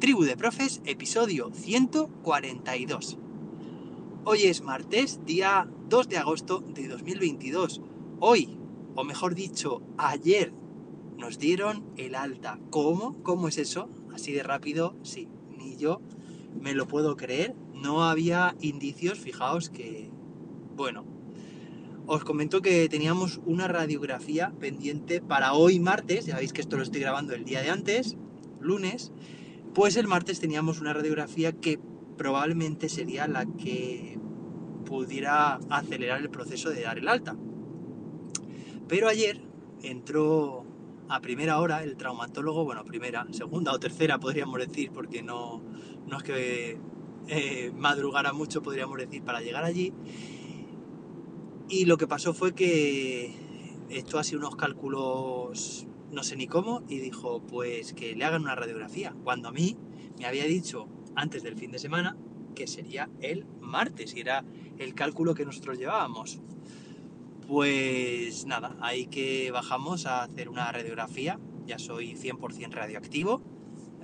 Tribu de Profes, episodio 142. Hoy es martes, día 2 de agosto de 2022. Hoy, o mejor dicho, ayer, nos dieron el alta. ¿Cómo? ¿Cómo es eso? Así de rápido, sí, ni yo me lo puedo creer. No había indicios, fijaos que, bueno, os comento que teníamos una radiografía pendiente para hoy martes, ya veis que esto lo estoy grabando el día de antes, lunes, pues el martes teníamos una radiografía que probablemente sería la que pudiera acelerar el proceso de dar el alta. Pero ayer entró a primera hora el traumatólogo, bueno, primera, segunda o tercera podríamos decir, porque no, no es que eh, madrugara mucho, podríamos decir, para llegar allí. Y lo que pasó fue que esto ha sido unos cálculos no sé ni cómo, y dijo, pues que le hagan una radiografía, cuando a mí me había dicho antes del fin de semana que sería el martes, y era el cálculo que nosotros llevábamos. Pues nada, ahí que bajamos a hacer una radiografía, ya soy 100% radioactivo,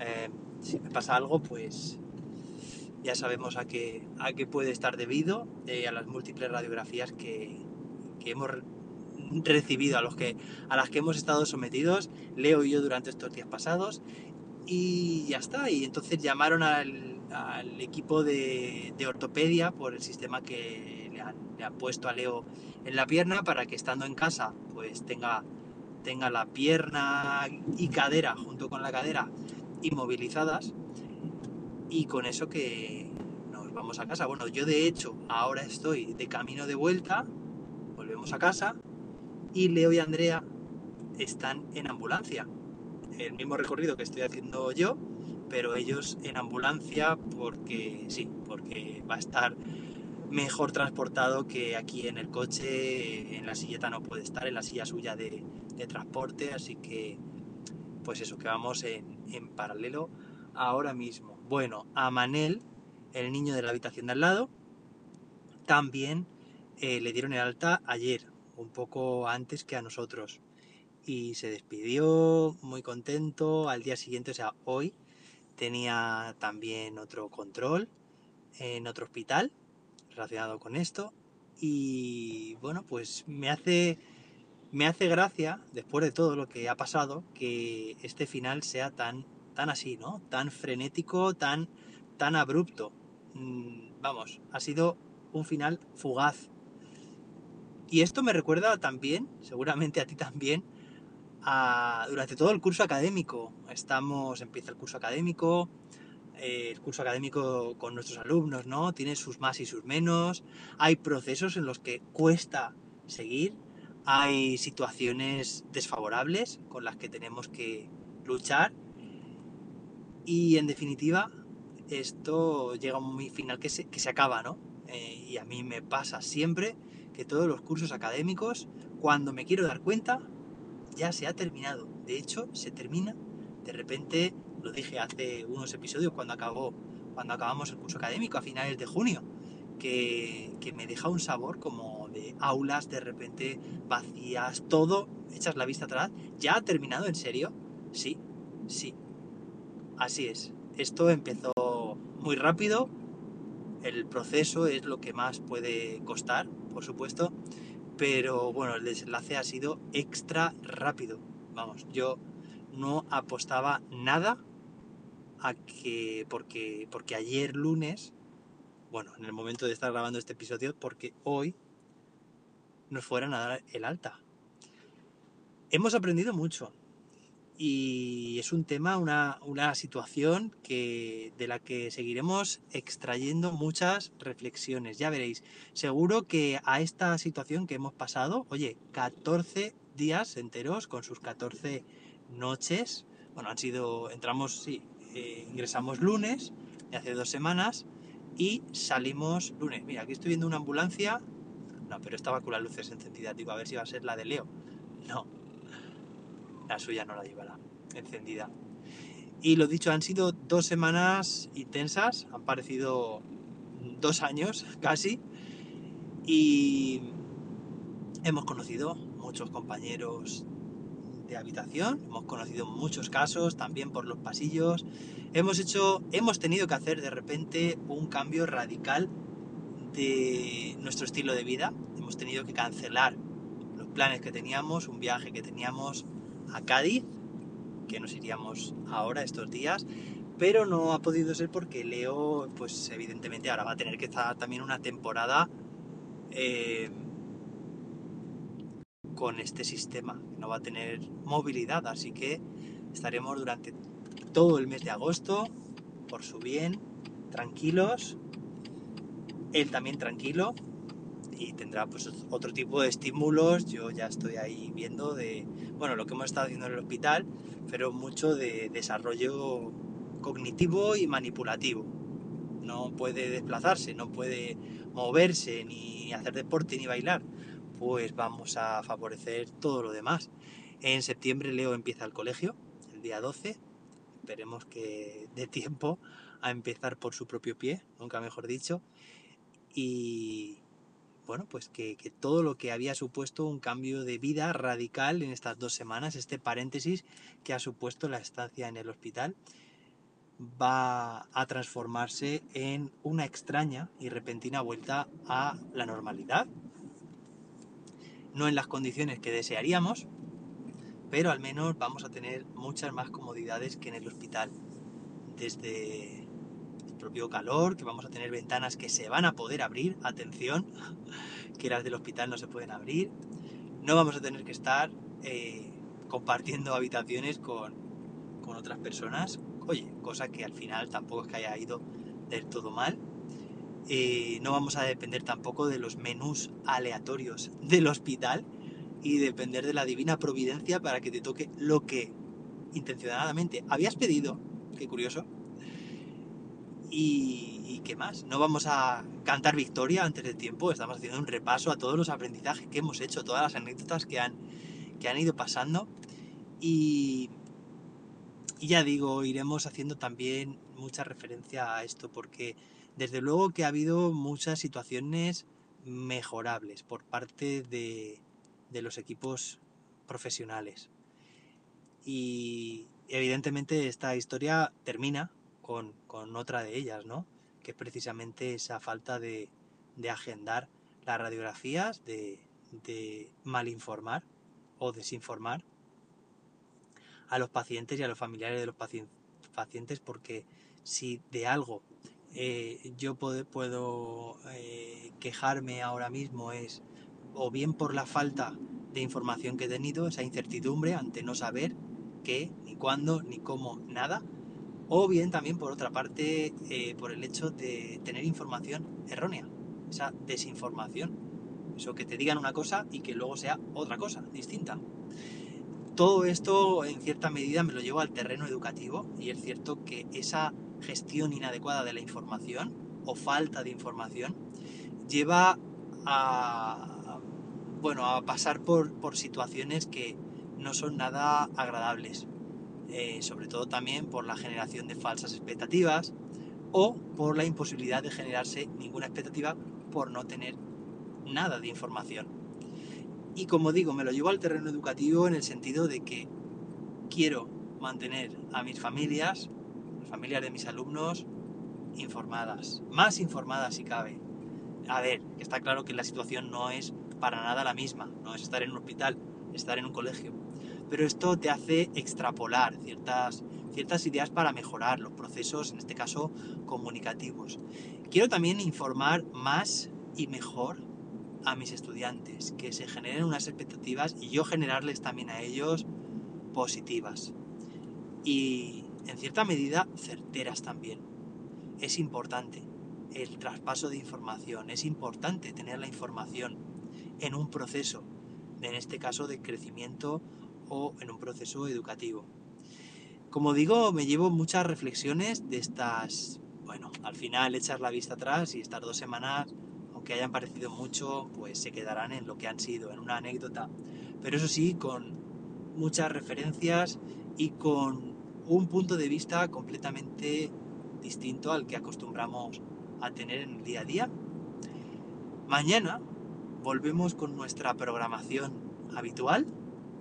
eh, si me pasa algo, pues ya sabemos a qué, a qué puede estar debido, eh, a las múltiples radiografías que, que hemos recibido, a, los que, a las que hemos estado sometidos, Leo y yo durante estos días pasados, y ya está. Y entonces llamaron al, al equipo de, de, ortopedia por el sistema que le han, le han, puesto a Leo en la pierna para que estando en casa pues tenga, tenga la pierna y cadera junto con la cadera inmovilizadas y con eso que nos vamos a casa. Bueno, yo de hecho ahora estoy de camino de vuelta, volvemos a casa y Leo y Andrea están en ambulancia. El mismo recorrido que estoy haciendo yo, pero ellos en ambulancia porque sí, porque va a estar mejor transportado que aquí en el coche, en la silleta no puede estar, en la silla suya de, transporte, así que pues eso, que vamos en, en, paralelo ahora mismo. Bueno, a Manel, el niño de la habitación de al lado, también eh, le dieron el alta ayer, un poco antes que a nosotros. Y se despidió muy contento. Al día siguiente, o sea, hoy, tenía también otro control en otro hospital relacionado con esto. Y bueno, pues me hace, me hace gracia, después de todo lo que ha pasado, que este final sea tan, tan así, ¿no? Tan frenético, tan, tan abrupto. Vamos, ha sido un final fugaz, y esto me recuerda también, seguramente a ti también, durante todo el curso académico. Estamos, empieza el curso académico, eh, el curso académico con nuestros alumnos, ¿no? Tiene sus más y sus menos. Hay procesos en los que cuesta seguir. Hay situaciones desfavorables con las que tenemos que luchar. Y en definitiva, esto llega a un final que se, que se acaba, ¿no? Eh, y a mí me pasa siempre que todos los cursos académicos, cuando me quiero dar cuenta, ya se ha terminado. De hecho, se termina. De repente, lo dije hace unos episodios cuando acabó, cuando acabamos el curso académico a finales de junio, que, que me deja un sabor como de aulas de repente vacías, todo, echas la vista atrás. ¿Ya ha terminado en serio? Sí, sí. Así es. Esto empezó muy rápido, el proceso es lo que más puede costar, por supuesto, pero bueno, el desenlace ha sido extra rápido. Vamos, yo no apostaba nada a que, porque, porque ayer lunes, bueno, en el momento de estar grabando este episodio, porque hoy nos fueran a dar el alta. Hemos aprendido mucho, y es un tema, una, una, situación que, de la que seguiremos extrayendo muchas reflexiones. Ya veréis, seguro que a esta situación que hemos pasado, oye, 14 días enteros con sus 14 noches, bueno, han sido, entramos, sí, eh, ingresamos lunes, de hace dos semanas, y salimos lunes. Mira, aquí estoy viendo una ambulancia, no, pero estaba con las luces encendidas, digo, a ver si va a ser la de Leo. No, la suya no la llevará encendida. Y lo dicho, han sido dos semanas intensas, han parecido dos años casi, y hemos conocido muchos compañeros de habitación, hemos conocido muchos casos también por los pasillos, hemos hecho, hemos tenido que hacer de repente un cambio radical de nuestro estilo de vida, hemos tenido que cancelar los planes que teníamos, un viaje que teníamos a Cádiz, que nos iríamos ahora estos días, pero no ha podido ser porque Leo, pues evidentemente ahora va a tener que estar también una temporada eh, con este sistema, no va a tener movilidad, así que estaremos durante todo el mes de agosto, por su bien, tranquilos, él también tranquilo y tendrá pues otro tipo de estímulos, yo ya estoy ahí viendo de, bueno, lo que hemos estado haciendo en el hospital, pero mucho de desarrollo cognitivo y manipulativo. No puede desplazarse, no puede moverse, ni hacer deporte, ni bailar. Pues vamos a favorecer todo lo demás. En septiembre Leo empieza el colegio, el día 12. Esperemos que dé tiempo a empezar por su propio pie, nunca mejor dicho. Y bueno, pues que, todo lo que había supuesto un cambio de vida radical en estas dos semanas, este paréntesis que ha supuesto la estancia en el hospital, va a transformarse en una extraña y repentina vuelta a la normalidad. No en las condiciones que desearíamos, pero al menos vamos a tener muchas más comodidades que en el hospital. Desde propio calor, que vamos a tener ventanas que se van a poder abrir, atención, que las del hospital no se pueden abrir. No vamos a tener que estar eh, compartiendo habitaciones con, con otras personas Oye, cosa que al final tampoco es que haya ido del todo mal. No vamos a depender tampoco de los menús aleatorios del hospital y depender de la divina providencia para que te toque lo que intencionadamente habías pedido. Qué curioso. Y, qué más, no vamos a cantar victoria antes de tiempo, estamos haciendo un repaso a todos los aprendizajes que hemos hecho, todas las anécdotas que han, que han ido pasando. Y, y ya digo, iremos haciendo también mucha referencia a esto porque desde luego que ha habido muchas situaciones mejorables por parte de, los equipos profesionales. Y evidentemente esta historia termina con, otra de ellas, ¿no? Que es precisamente esa falta de, agendar las radiografías, de, de malinformar o desinformar a los pacientes y a los familiares de los pacientes porque si de algo eh, yo puedo, eh, quejarme ahora mismo es o bien por la falta de información que he tenido, esa incertidumbre ante no saber qué, ni cuándo, ni cómo, nada, o bien también por otra parte eh, por el hecho de tener información errónea, esa desinformación, eso que te digan una cosa y que luego sea otra cosa distinta. Todo esto en cierta medida me lo llevo al terreno educativo y es cierto que esa gestión inadecuada de la información o falta de información lleva a, bueno, a pasar por, situaciones que no son nada agradables. Eh, sobre todo también por la generación de falsas expectativas o por la imposibilidad de generarse ninguna expectativa por no tener nada de información. Y como digo, me lo llevo al terreno educativo en el sentido de que quiero mantener a mis familias, las familias de mis alumnos, informadas, más informadas si cabe. A ver, está claro que la situación no es para nada la misma, no es estar en un hospital, estar en un colegio. Pero esto te hace extrapolar ciertas, ciertas ideas para mejorar los procesos, en este caso comunicativos. Quiero también informar más y mejor a mis estudiantes, que se generen unas expectativas y yo generarles también a ellos positivas. Y en cierta medida certeras también. Es importante el traspaso de información, es importante tener la información en un proceso, en este caso de crecimiento o en un proceso educativo. Como digo, me llevo muchas reflexiones de estas, bueno, al final echar la vista atrás y estas dos semanas que hayan parecido mucho, pues se quedarán en lo que han sido, en una anécdota. Pero eso sí, con muchas referencias y con un punto de vista completamente distinto al que acostumbramos a tener en el día a día. Mañana volvemos con nuestra programación habitual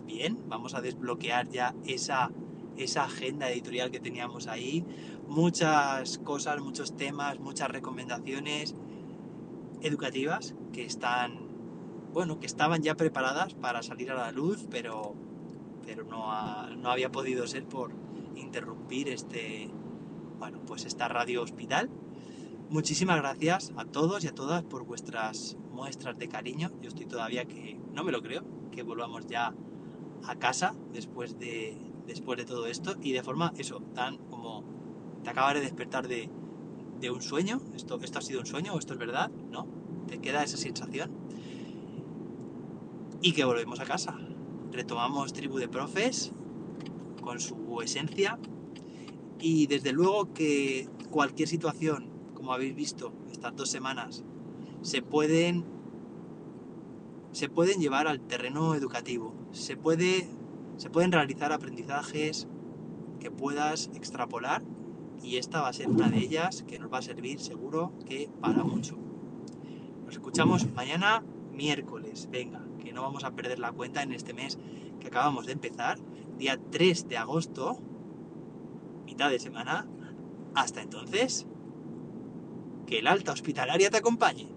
bien, vamos a desbloquear ya esa, esa agenda editorial que teníamos ahí, muchas cosas, muchos temas, muchas recomendaciones educativas que están, bueno, que estaban ya preparadas para salir a la luz, pero, pero no, no había podido ser por interrumpir este, bueno, pues esta radio hospital. Muchísimas gracias a todos y a todas por vuestras muestras de cariño. Yo estoy todavía que no me lo creo, que volvamos ya a casa después de, después de todo esto y de forma, eso, tan como te acabas de despertar de, de un sueño. Esto, esto ha sido un sueño o esto es verdad, ¿no? Te queda esa sensación. Y que volvemos a casa. Retomamos Tribu de Profes con su esencia. Y desde luego que cualquier situación, como habéis visto estas dos semanas, se pueden se pueden llevar al terreno educativo. Se, puede, se pueden realizar aprendizajes que puedas extrapolar y esta va a ser una de ellas que nos va a servir seguro que para mucho. Nos escuchamos mañana miércoles, venga, que no vamos a perder la cuenta en este mes que acabamos de empezar, día 3 de agosto, mitad de semana. Hasta entonces, que el alta hospitalaria te acompañe.